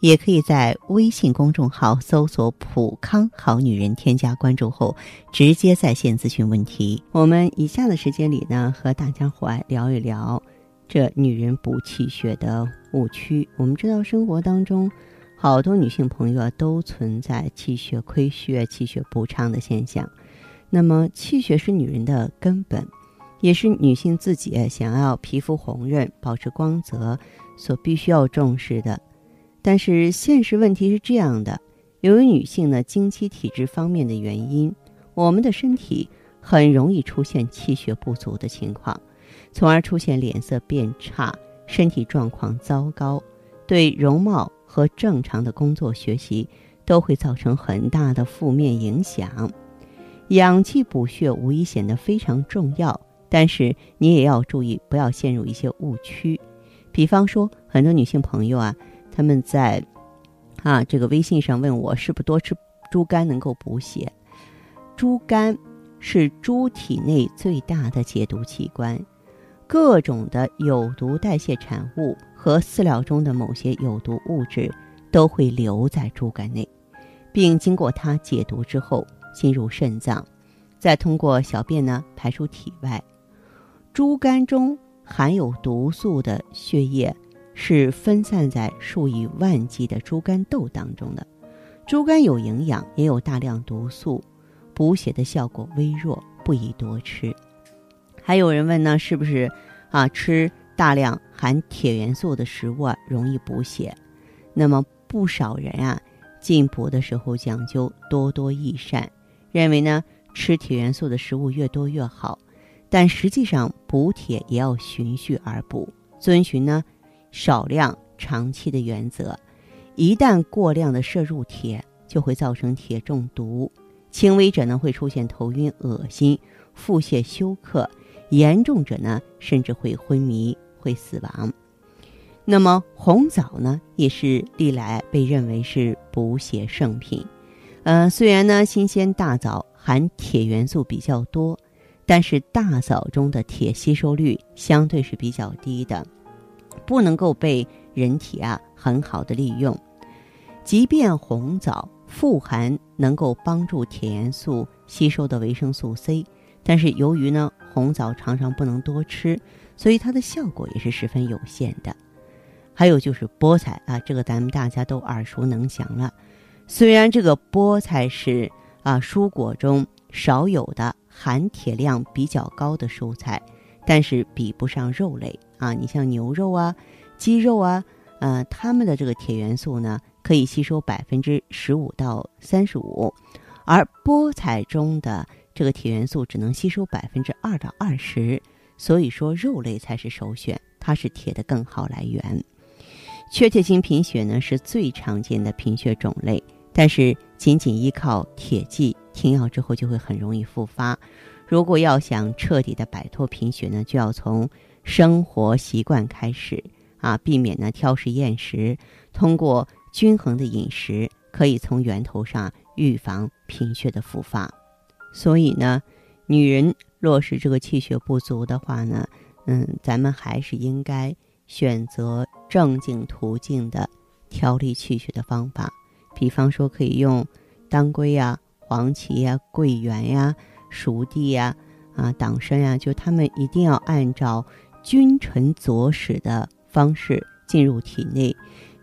也可以在微信公众号搜索“普康好女人”，添加关注后直接在线咨询问题。我们以下的时间里呢，和大家伙聊一聊这女人补气血的误区。我们知道，生活当中好多女性朋友啊，都存在气血亏虚、气血不畅的现象。那么，气血是女人的根本，也是女性自己想要皮肤红润、保持光泽所必须要重视的。但是现实问题是这样的：由于女性呢经期体质方面的原因，我们的身体很容易出现气血不足的情况，从而出现脸色变差、身体状况糟糕，对容貌和正常的工作学习都会造成很大的负面影响。养气补血无疑显得非常重要，但是你也要注意，不要陷入一些误区。比方说，很多女性朋友啊。他们在啊这个微信上问我，是不是多吃猪肝能够补血？猪肝是猪体内最大的解毒器官，各种的有毒代谢产物和饲料中的某些有毒物质都会留在猪肝内，并经过它解毒之后进入肾脏，再通过小便呢排出体外。猪肝中含有毒素的血液。是分散在数以万计的猪肝豆当中的。猪肝有营养，也有大量毒素，补血的效果微弱，不宜多吃。还有人问呢，是不是啊吃大量含铁元素的食物啊容易补血？那么不少人啊进补的时候讲究多多益善，认为呢吃铁元素的食物越多越好。但实际上补铁也要循序而补，遵循呢。少量长期的原则，一旦过量的摄入铁，就会造成铁中毒。轻微者呢会出现头晕、恶心、腹泻、休克；严重者呢甚至会昏迷、会死亡。那么红枣呢，也是历来被认为是补血圣品。呃，虽然呢新鲜大枣含铁元素比较多，但是大枣中的铁吸收率相对是比较低的。不能够被人体啊很好的利用，即便红枣富含能够帮助铁元素吸收的维生素 C，但是由于呢红枣常常不能多吃，所以它的效果也是十分有限的。还有就是菠菜啊，这个咱们大家都耳熟能详了。虽然这个菠菜是啊蔬果中少有的含铁量比较高的蔬菜，但是比不上肉类。啊，你像牛肉啊、鸡肉啊，呃，它们的这个铁元素呢，可以吸收百分之十五到三十五，而菠菜中的这个铁元素只能吸收百分之二到二十，所以说肉类才是首选，它是铁的更好来源。缺铁性贫血呢是最常见的贫血种类，但是仅仅依靠铁剂停药之后就会很容易复发。如果要想彻底的摆脱贫血呢，就要从生活习惯开始啊，避免呢挑食厌食，通过均衡的饮食，可以从源头上预防贫血的复发。所以呢，女人若是这个气血不足的话呢，嗯，咱们还是应该选择正经途径的调理气血的方法，比方说可以用当归呀、黄芪呀、桂圆呀、熟地呀、啊党参呀，就他们一定要按照。君臣佐使的方式进入体内，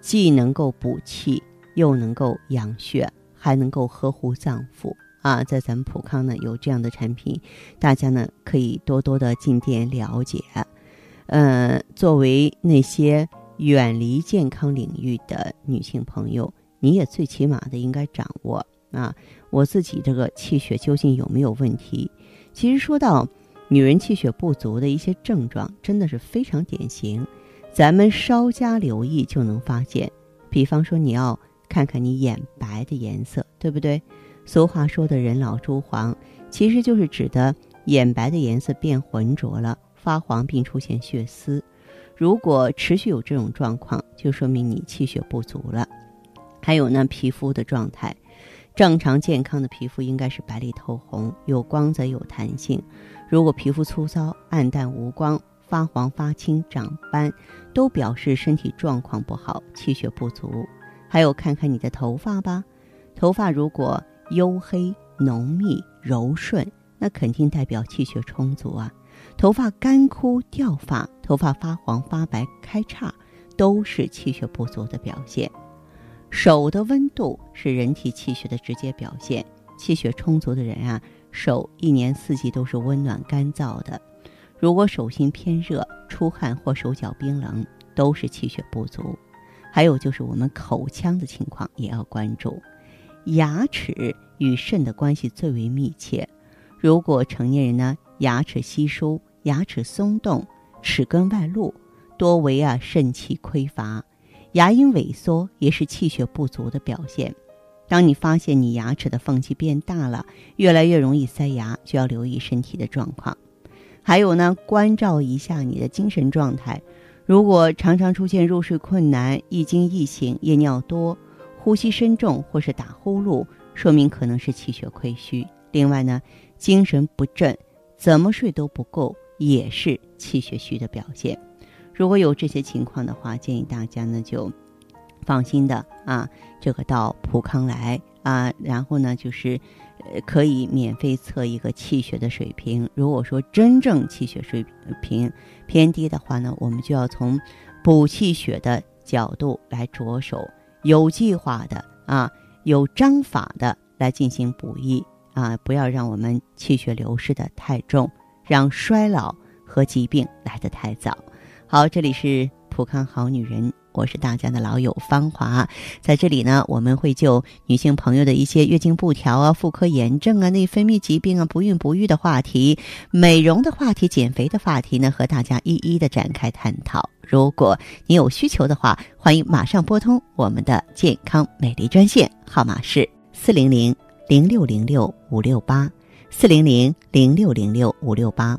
既能够补气，又能够养血，还能够呵护脏腑啊！在咱们普康呢有这样的产品，大家呢可以多多的进店了解。呃，作为那些远离健康领域的女性朋友，你也最起码的应该掌握啊，我自己这个气血究竟有没有问题？其实说到。女人气血不足的一些症状真的是非常典型，咱们稍加留意就能发现。比方说，你要看看你眼白的颜色，对不对？俗话说的人老珠黄，其实就是指的眼白的颜色变浑浊了，发黄并出现血丝。如果持续有这种状况，就说明你气血不足了。还有呢，皮肤的状态，正常健康的皮肤应该是白里透红，有光泽有弹性。如果皮肤粗糙、暗淡无光、发黄发青、长斑，都表示身体状况不好，气血不足。还有看看你的头发吧，头发如果黝黑、浓密、柔顺，那肯定代表气血充足啊。头发干枯掉发，头发发黄发白开叉，都是气血不足的表现。手的温度是人体气血的直接表现，气血充足的人啊。手一年四季都是温暖干燥的，如果手心偏热、出汗或手脚冰冷，都是气血不足。还有就是我们口腔的情况也要关注。牙齿与肾的关系最为密切，如果成年人呢牙齿稀疏、牙齿松动、齿根外露，多为啊肾气亏乏，牙龈萎缩也是气血不足的表现。当你发现你牙齿的缝隙变大了，越来越容易塞牙，就要留意身体的状况。还有呢，关照一下你的精神状态。如果常常出现入睡困难、易惊易醒、夜尿多、呼吸深重或是打呼噜，说明可能是气血亏虚。另外呢，精神不振，怎么睡都不够，也是气血虚的表现。如果有这些情况的话，建议大家呢就。放心的啊，这个到普康来啊，然后呢，就是呃，可以免费测一个气血的水平。如果说真正气血水平偏低的话呢，我们就要从补气血的角度来着手，有计划的啊，有章法的来进行补益啊，不要让我们气血流失的太重，让衰老和疾病来得太早。好，这里是普康好女人。我是大家的老友芳华，在这里呢，我们会就女性朋友的一些月经不调啊、妇科炎症啊、内分泌疾病啊、不孕不育的话题、美容的话题、减肥的话题呢，和大家一一的展开探讨。如果你有需求的话，欢迎马上拨通我们的健康美丽专线，号码是四零零零六零六五六八四零零零六零六五六八。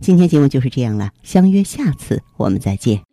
今天节目就是这样了，相约下次我们再见。